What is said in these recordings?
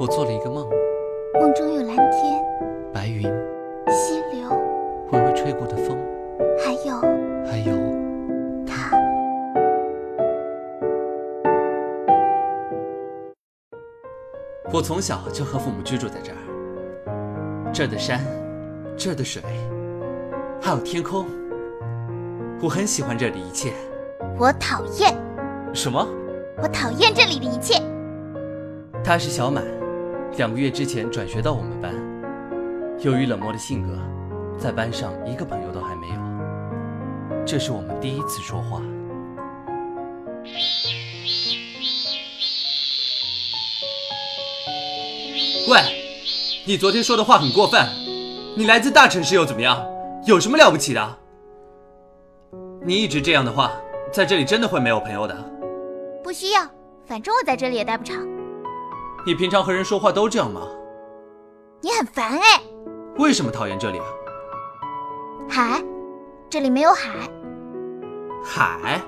我做了一个梦，梦中有蓝天、白云、溪流，微微吹过的风，还有。还有。他。我从小就和父母居住在这儿，这儿的山，这儿的水，还有天空，我很喜欢这里的一切。我讨厌，什么？我讨厌这里的一切。他是小满，两个月之前转学到我们班。由于冷漠的性格，在班上一个朋友都还没有。这是我们第一次说话。喂，你昨天说的话很过分。你来自大城市又怎么样？有什么了不起的？你一直这样的话，在这里真的会没有朋友的。不需要，反正我在这里也待不长。你平常和人说话都这样吗？你很烦哎。为什么讨厌这里啊？海，这里没有海。海？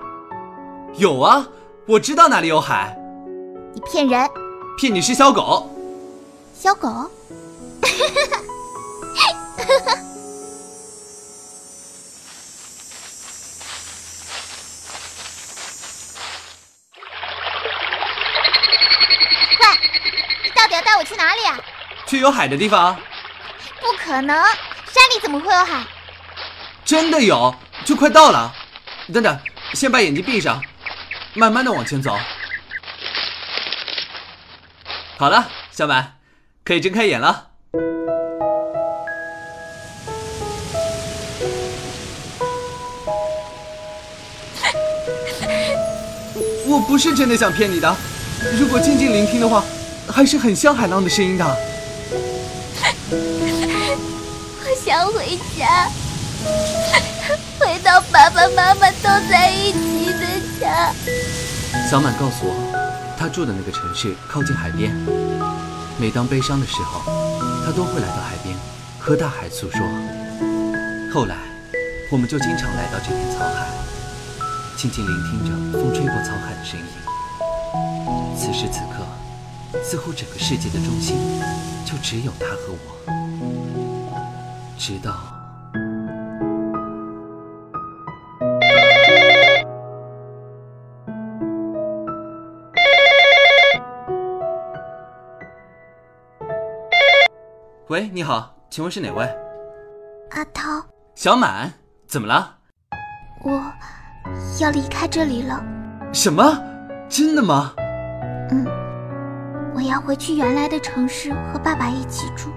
有啊，我知道哪里有海。你骗人！骗你是小狗。小狗。喂，你到底要带我去哪里啊？去有海的地方。不可能，山里怎么会有海？真的有，就快到了。等等，先把眼睛闭上，慢慢的往前走。好了，小满，可以睁开眼了。我不是真的想骗你的，如果静静聆听的话，还是很像海浪的声音的。我想回家，回到爸爸妈妈都在一起的家。小满告诉我，他住的那个城市靠近海边，每当悲伤的时候，他都会来到海边，和大海诉说。后来，我们就经常来到这片草海，静静聆听着风吹过草海的声音。此时此刻，似乎整个世界的中心就只有他和我，直到。喂，你好，请问是哪位？阿涛，小满，怎么了？我要离开这里了。什么？真的吗？要回去原来的城市和爸爸一起住。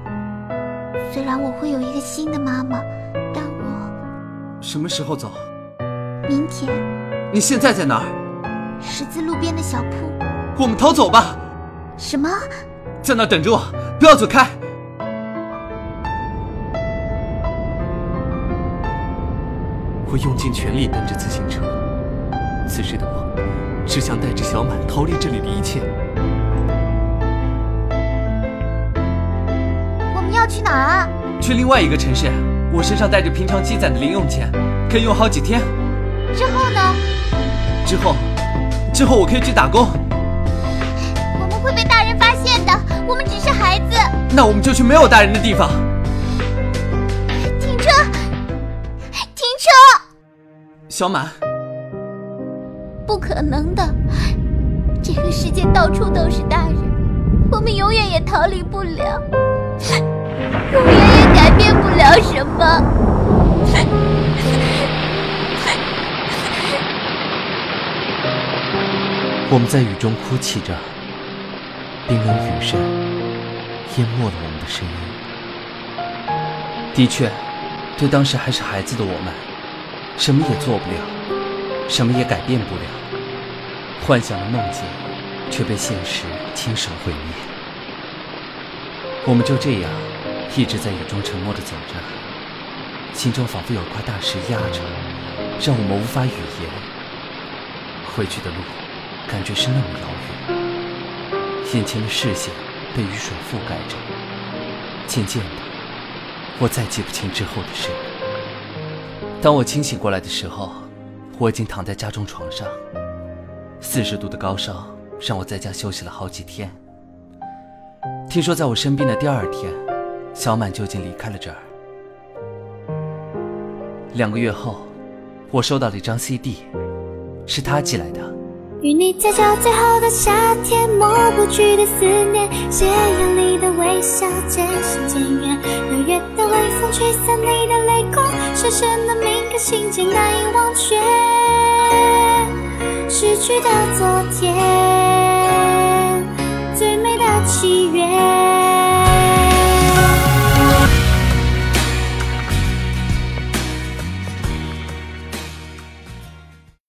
虽然我会有一个新的妈妈，但我什么时候走？明天。你现在在哪儿？十字路边的小铺。我们逃走吧。什么？在那等着我，不要走开。我用尽全力蹬着自行车，此时的我只想带着小满逃离这里的一切。要去哪儿啊？去另外一个城市。我身上带着平常积攒的零用钱，可以用好几天。之后呢？之后，之后我可以去打工。我们会被大人发现的，我们只是孩子。那我们就去没有大人的地方。停车！停车！小满，不可能的，这个世界到处都是大人，我们永远也逃离不了，永远也改变不了什么。我们在雨中哭泣着，冰冷雨声淹没了我们的声音。的确，对当时还是孩子的我们，什么也做不了，什么也改变不了，幻想的梦境却被现实亲手毁灭。我们就这样一直在雨中沉默地走着，心中仿佛有块大石压着，让我们无法语言。回去的路。感觉是那么遥远，眼前的视线被雨水覆盖着。渐渐的，我再记不清之后的事。当我清醒过来的时候，我已经躺在家中床上。四十度的高烧让我在家休息了好几天。听说在我生病的第二天，小满就近离开了这儿。两个月后，我收到了一张 CD，是他寄来的。与你在这最后的夏天，抹不去的思念，斜阳里的微笑渐行渐远。六月的微风吹散你的泪光，深深的铭刻心情难以忘却失去的昨天，最美的契约。